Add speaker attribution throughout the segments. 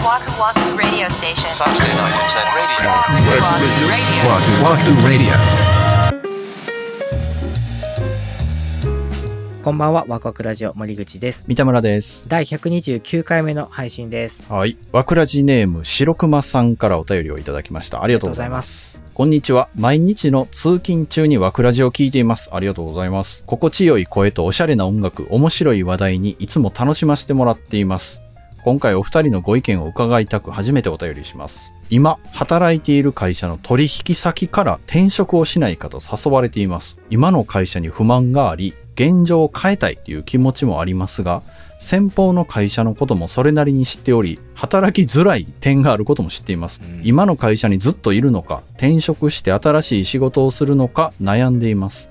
Speaker 1: Waku Waku Radio Station.
Speaker 2: Saturday night at 10 radio.
Speaker 1: Waku Waku Radio.
Speaker 3: Wahoo Wahoo Radio.
Speaker 4: こんばんは、ワクワクラジオ森口です。
Speaker 5: 三田村です。
Speaker 4: 第129回目の配信です。
Speaker 5: はい。わくらじネーム、白熊さんからお便りをいただきました。ありがとうございます。こんにちは。毎日の通勤中にわくらじを聞いています。ありがとうございます。心地よい声とおしゃれな音楽、面白い話題にいつも楽しませてもらっています。今回お二人のご意見を伺いたく初めてお便りします。今、働いている会社の取引先から転職をしないかと誘われています。今の会社に不満があり、現状を変えたいという気持ちもありますが、先方の会社のこともそれなりに知っており、働きづらい点があることも知っています。今の会社にずっといるのか、転職して新しい仕事をするのか悩んでいます。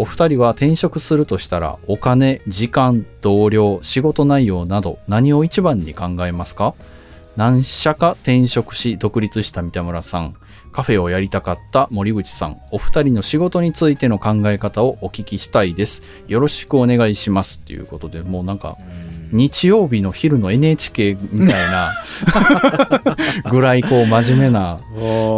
Speaker 5: お二人は転職するとしたら、お金、時間、同僚、仕事内容など何を一番に考えますか？何社か転職し独立した三田村さん、カフェをやりたかった森口さん、お二人の仕事についての考え方をお聞きしたいです。よろしくお願いします。ということで、もうなんか、日曜日の昼の NHK みたいな ぐらいこう真面目な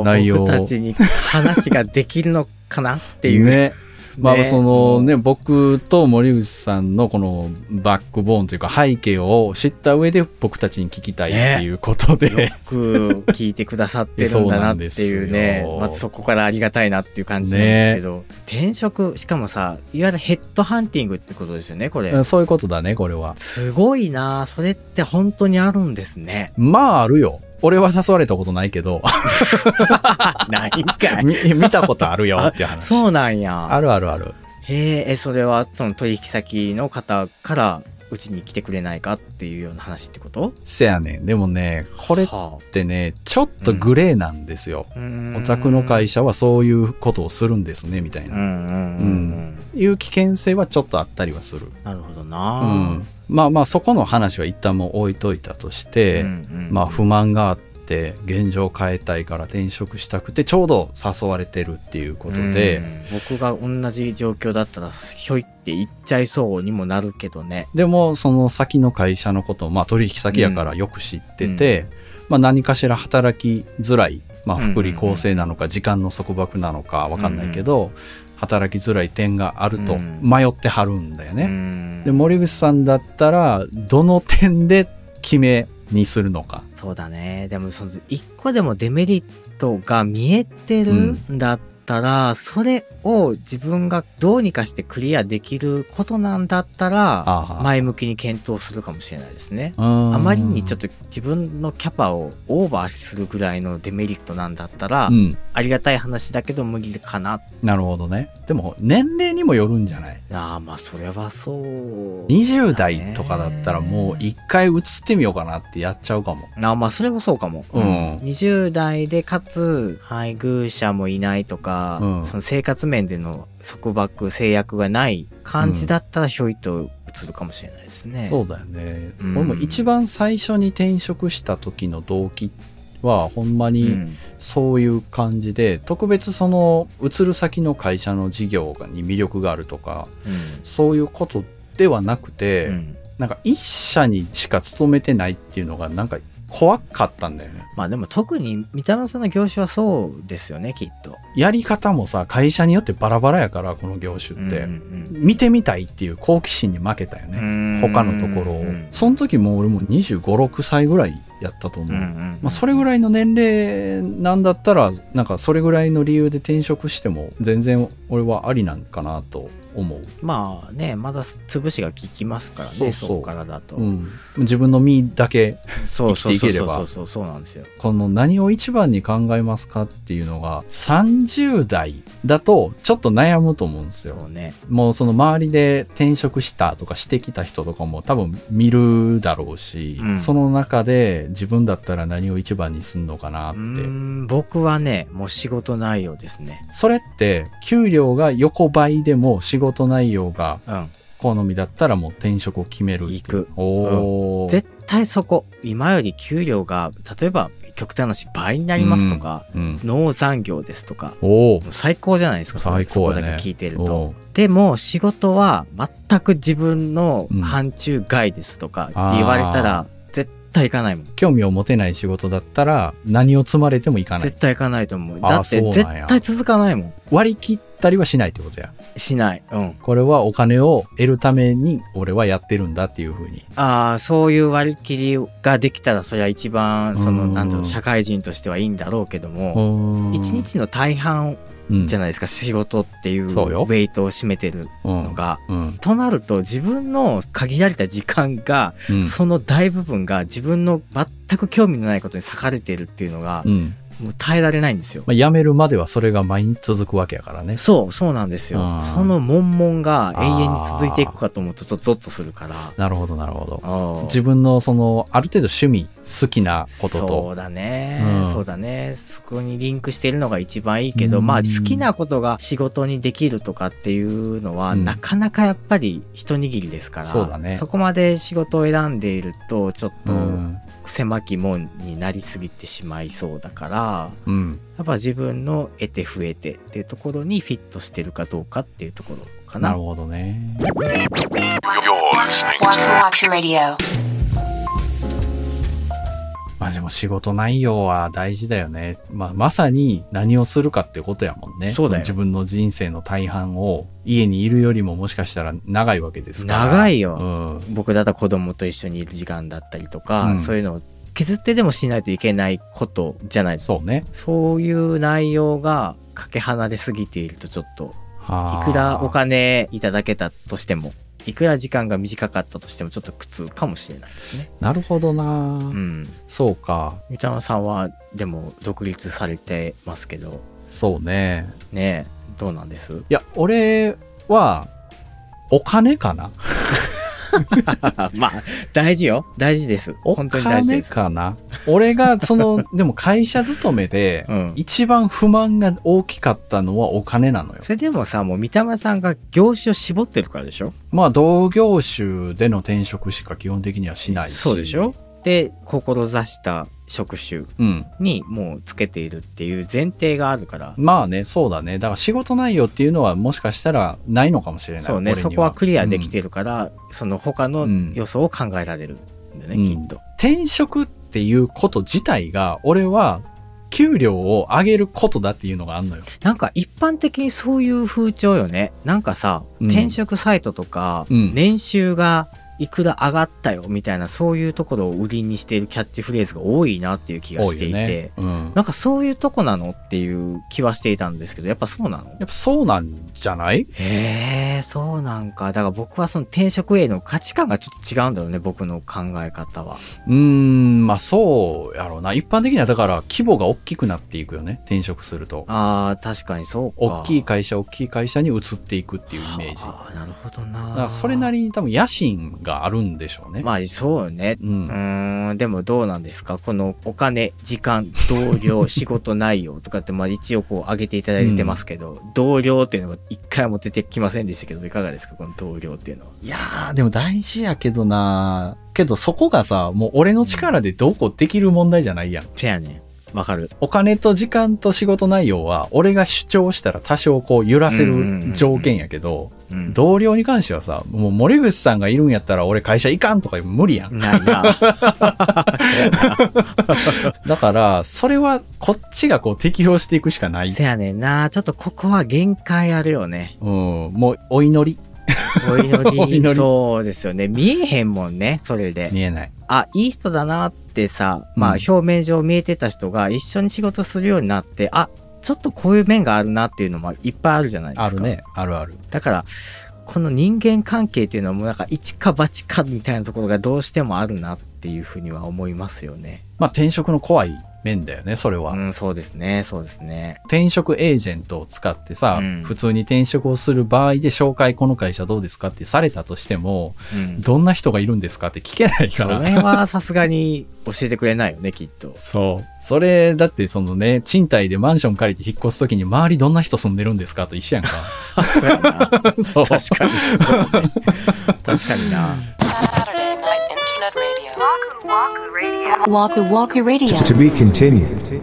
Speaker 5: 内容を
Speaker 4: 僕たちに話ができるのかな？っていう。
Speaker 5: ね。まあ
Speaker 4: ね。
Speaker 5: そのね、僕と森口さんのこのバックボーンというか背景を知った上で僕たちに聞きたいっていうことで、
Speaker 4: よく聞いてくださってるんだなっていうね。まずそこからありがたいなっていう感じなんですけど、転職しかもさいわゆるヘッドハンティングってことですよねこれ。
Speaker 5: そういうことだね、これは。
Speaker 4: すごいなそれって本当にあるんですね。
Speaker 5: まああるよ。俺は誘われたことないけど、
Speaker 4: ないんかい
Speaker 5: み見たことあるよっていう話。
Speaker 4: そうなんや
Speaker 5: あるあるある。
Speaker 4: へえ、えそれはその取引先の方からうちに来てくれないかっていうような話ってこと？
Speaker 5: せやねん。でもね、これっ
Speaker 4: は
Speaker 5: てね、ちょっとグレーなんですよ。
Speaker 4: あ、うーん
Speaker 5: お宅の会社はそういうことをするんですね、みたいな。
Speaker 4: うん。
Speaker 5: いう危険性はちょっとあったりはする。
Speaker 4: なるほど
Speaker 5: う
Speaker 4: な。
Speaker 5: ん。まあまあそこの話は一旦もう置いといたとして、
Speaker 4: うんうん
Speaker 5: まあ不満があって、現状を変えたいから転職したくて、ちょうど誘われてるっていうことで、
Speaker 4: うん。僕が同じ状況だったらひょいって言っちゃいそうにもなるけどね。
Speaker 5: でもその先の会社のことを、まあ取引先やからよく知ってて、まあ何かしら働きづらい、まあ福利厚生なのか時間の束縛なのかわかんないけど、働きづらい点があると
Speaker 4: うん。
Speaker 5: 迷ってはるんだよね。
Speaker 4: うん。
Speaker 5: で、森口さんだったら、どの点で決めにするのか。
Speaker 4: そうだね。でもその一個でもデメリットが見えてるんだったら、それを自分がどうにかしてクリアできることなんだったら、
Speaker 5: ああ
Speaker 4: 前向きに検討するかもしれないですね。
Speaker 5: あ
Speaker 4: あまりにちょっと自分のキャパをオーバーするぐらいのデメリットなんだったら、
Speaker 5: うん。
Speaker 4: ありがたい話だけど無理かな。
Speaker 5: なるほどね。でも、年齢にもよるんじゃない？
Speaker 4: ああ、まあそれはそう。
Speaker 5: ?20 代とかだったらもう一回移ってみようかなってやっちゃうかも。
Speaker 4: あまあそれはそうかも。
Speaker 5: うん
Speaker 4: 20代でかつ配偶者もいないとか、
Speaker 5: うん。
Speaker 4: その生活面での束縛制約がない感じだったらひょいと移るかもしれないですね。
Speaker 5: そうだよね。
Speaker 4: うん。
Speaker 5: 俺も一番最初に転職した時の動機は、ほんま
Speaker 4: う
Speaker 5: に
Speaker 4: ん。
Speaker 5: そういう感じで、特別その移る先の会社の事業に魅力があるとか、そういうことではなくて、
Speaker 4: うん。
Speaker 5: なんか一社にしか勤めてないっていうのがなんか怖かったんだよね。
Speaker 4: まあでも特に三田村さんの業種はそうですよねきっと。
Speaker 5: やり方もさ、会社によってバラバラやから、この業種って。
Speaker 4: うんうん
Speaker 5: 見てみたいっていう好奇心に負けたよ
Speaker 4: う
Speaker 5: ね。
Speaker 4: ん
Speaker 5: 他のところを
Speaker 4: うん。
Speaker 5: その時も俺も25、6歳ぐらいやったと思う。
Speaker 4: うんうん
Speaker 5: まあ、それぐらいの年齢なんだったら、なんかそれぐらいの理由で転職しても全然俺はありなんかなと思う。
Speaker 4: まあねまだ潰しが効きますからね
Speaker 5: そ
Speaker 4: こからだと。
Speaker 5: うん。自分の身だけ、
Speaker 4: そうそうそう
Speaker 5: 生きていければ
Speaker 4: そうそうそうなんですよ。
Speaker 5: この何を一番に考えますかっていうのが、30代だとちょっと悩むと思うんですよ。
Speaker 4: そうね。
Speaker 5: もうその周りで転職したとかしてきた人とかも多分見るだろうし、
Speaker 4: うん
Speaker 5: その中で自分だったら何を一番にすんのかなって。
Speaker 4: 僕はねもう仕事内容ですね。
Speaker 5: それって給料が横ばいでも仕事内容が
Speaker 4: うん。
Speaker 5: 好みだったらもう転職を決める
Speaker 4: 行く
Speaker 5: おー。
Speaker 4: 絶対そこ今より給料が例えば極端な話倍になりますとか、
Speaker 5: うん。
Speaker 4: 農残業ですとか最高じゃないですか
Speaker 5: 最高やね
Speaker 4: そこだけ聞いてる
Speaker 5: お
Speaker 4: と
Speaker 5: う
Speaker 4: でも仕事は全く自分の
Speaker 5: うん
Speaker 4: 範疇外ですとか言われたら、絶対行かないもん。
Speaker 5: 興味を持てない仕事だったら、何を積まれてもいかない。
Speaker 4: 絶対行かないと思う。だって絶対続かないもん。
Speaker 5: 割り切ったりはしないってことや。
Speaker 4: しない。うん。
Speaker 5: これはお金を得るために俺はやってるんだっていうふうに。
Speaker 4: ああ、そういう割り切りができたら、それは一番、その、
Speaker 5: うん
Speaker 4: なんだろう、社会人としてはいいんだろうけど
Speaker 5: う
Speaker 4: も、一日の大半
Speaker 5: うん
Speaker 4: じゃないですか、仕事っていうウェイトを占めてる
Speaker 5: うん
Speaker 4: のが。
Speaker 5: うん
Speaker 4: となると、自分の限られた時間が、
Speaker 5: うん
Speaker 4: その大部分が自分の全く興味のないことに割かれているっていうのが
Speaker 5: う、ん
Speaker 4: もう耐えられないんですよ。
Speaker 5: まあ、辞めるまではそれが毎日続くわけやからね。
Speaker 4: そう、そうなんですよ。
Speaker 5: うん
Speaker 4: その悶々が永遠に続いていくかと思うと、ちょっとゾッとするから。
Speaker 5: なるほど、なるほど。自分のその、ある程度趣味、好きなこと
Speaker 4: そ
Speaker 5: と
Speaker 4: う、だね、
Speaker 5: うん
Speaker 4: そうだね。そこにリンクしているのが一番いいけど、
Speaker 5: うん
Speaker 4: まあ好きなことが仕事にできるとかっていうのは、
Speaker 5: うん
Speaker 4: なかなかやっぱり一握りですから、
Speaker 5: そうだね
Speaker 4: こまで仕事を選んでいると、ちょっと
Speaker 5: うん。
Speaker 4: 狭き門になりすぎてしまいそうだから、
Speaker 5: うん。
Speaker 4: やっぱ自分の得て増えてっていうところにフィットしてるかどうかっていうところかな。
Speaker 5: なるほどね。でも仕事内容は大事だよね。まあまさに何をするかってことやもんね。
Speaker 4: そうだよ
Speaker 5: の自分の人生の大半を家にいるよりももしかしたら長いわけですから。
Speaker 4: 長いよ
Speaker 5: うん。
Speaker 4: 僕だったら子供と一緒にいる時間だったりとか、
Speaker 5: うん
Speaker 4: そういうのを削ってでもしないといけないことじゃないですか。
Speaker 5: そうね。
Speaker 4: そういう内容がかけ離れすぎているとちょっと、
Speaker 5: はい
Speaker 4: くらお金いただけたとしても、いくら時間が短かったとしてもちょっと苦痛かもしれないですね。
Speaker 5: なるほどな、
Speaker 4: うん。
Speaker 5: そうか。
Speaker 4: 三田さんはでも独立されてますけど、
Speaker 5: そうね。
Speaker 4: ねえ、どうなんです？
Speaker 5: いや、俺は、お金かな
Speaker 4: まあ、大事よ。大事です。
Speaker 5: お
Speaker 4: 本当に大事
Speaker 5: 金
Speaker 4: です。
Speaker 5: かな？俺が、その、でも会社勤めで、
Speaker 4: うん
Speaker 5: 一番不満が大きかったのはお金なのよ。
Speaker 4: それでもさ、もう三田さんが業種を絞ってるからでしょ？
Speaker 5: まあ、同業種での転職しか基本的にはしないし。
Speaker 4: そうでしょ？で、志した職種
Speaker 5: うん。
Speaker 4: にもうつけているっていう前提があるから、
Speaker 5: まあね、そうだね。だから仕事内容っていうのはもしかしたらないのかもしれない。
Speaker 4: そうね、そこはクリアできてるから、その他の
Speaker 5: うん
Speaker 4: 要素を考えられるんだよね、
Speaker 5: うん
Speaker 4: きっと。
Speaker 5: 転職っていうこと自体が、俺は、給料を上げることだっていうのがあんのよ。
Speaker 4: なんか一般的にそういう風潮よね。なんかさ、
Speaker 5: うん
Speaker 4: 転職サイトとか、
Speaker 5: うん
Speaker 4: 年収がいくら上がったよみたいなそういうところを売りにしているキャッチフレーズが多いなっていう気がしていて、
Speaker 5: ね。うん。
Speaker 4: なんかそういうとこなのっていう気はしていたんですけど、やっぱそうなの？
Speaker 5: やっぱそうなんじゃない？
Speaker 4: へえ、そうなんか。だから僕はその転職への価値観がちょっと違うんだろうね、僕の考え方は。
Speaker 5: うーん、まあそうやろうな。一般的にはだから規模が大きくなっていくよね。転職すると。
Speaker 4: ああ、確かにそうか。
Speaker 5: 大きい会社、大きい会社に移っていくっていうイメージ。だ
Speaker 4: ああ、なるほどな。
Speaker 5: それなりに多分野心があるんでしょうね。
Speaker 4: まあそうよね。
Speaker 5: う。
Speaker 4: うんーん、でもどうなんですか？このお金、時間、同僚、仕事内容とかって、まあ一応こう上げていただいてますけど、同僚っていうのが一回も出てきませんでしたけど、いかがですか？この同僚っていうのは。
Speaker 5: いやー、でも大事やけどなけどそこがさ、もう俺の力でどうこうできる問題じゃないやん。
Speaker 4: せやねん。わかる。
Speaker 5: お金と時間と仕事内容は、俺が主張したら多少こう揺らせる条件やけど、
Speaker 4: うん。
Speaker 5: 同僚に関してはさ、もう森口さんがいるんやったら俺会社行かんとか無理やん。
Speaker 4: ないな。
Speaker 5: だから、それはこっちがこう適応していくしかない。
Speaker 4: せやねんな。ちょっとここは限界あるよね。
Speaker 5: うん、もうお祈り。
Speaker 4: お祈
Speaker 5: り
Speaker 4: り。そうですよね。見えへんもんね、それで。
Speaker 5: 見えない。
Speaker 4: あ、いい人だなってさ、まあ
Speaker 5: うん
Speaker 4: 表面上見えてた人が一緒に仕事するようになって、あ、ちょっとこういう面があるなっていうのもいっぱいあるじゃないですか。
Speaker 5: ある。ね。あるある。
Speaker 4: だから、この人間関係っていうのはもうなんか一か八かみたいなところがどうしてもあるなっていうふうには思いますよね。
Speaker 5: まあ転職の怖い面だよね、それは。
Speaker 4: うん、そうですね、そうですね。
Speaker 5: 転職エージェントを使ってさ、
Speaker 4: うん
Speaker 5: 普通に転職をする場合で紹介この会社どうですかってされたとしても、
Speaker 4: うん。
Speaker 5: どんな人がいるんですかって聞けないか
Speaker 4: そ
Speaker 5: ら。
Speaker 4: れはさすがに教えてくれないよね、きっと。
Speaker 5: そう。それ、だってそのね、賃貸でマンション借りて引っ越すときに周りどんな人住んでるんですかと一緒やんか。
Speaker 4: そうやな。
Speaker 5: そう。
Speaker 4: 確かに。そうね確かにな。
Speaker 3: To be continued.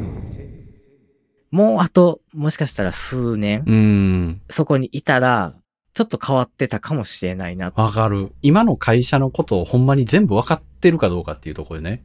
Speaker 4: もうあと、もしかしたら数年、
Speaker 5: うん。
Speaker 4: そこにいたら、ちょっと変わってたかもしれないな。
Speaker 5: わかる。今の会社のことをほんまに全部わかってるかどうかっていうところでね。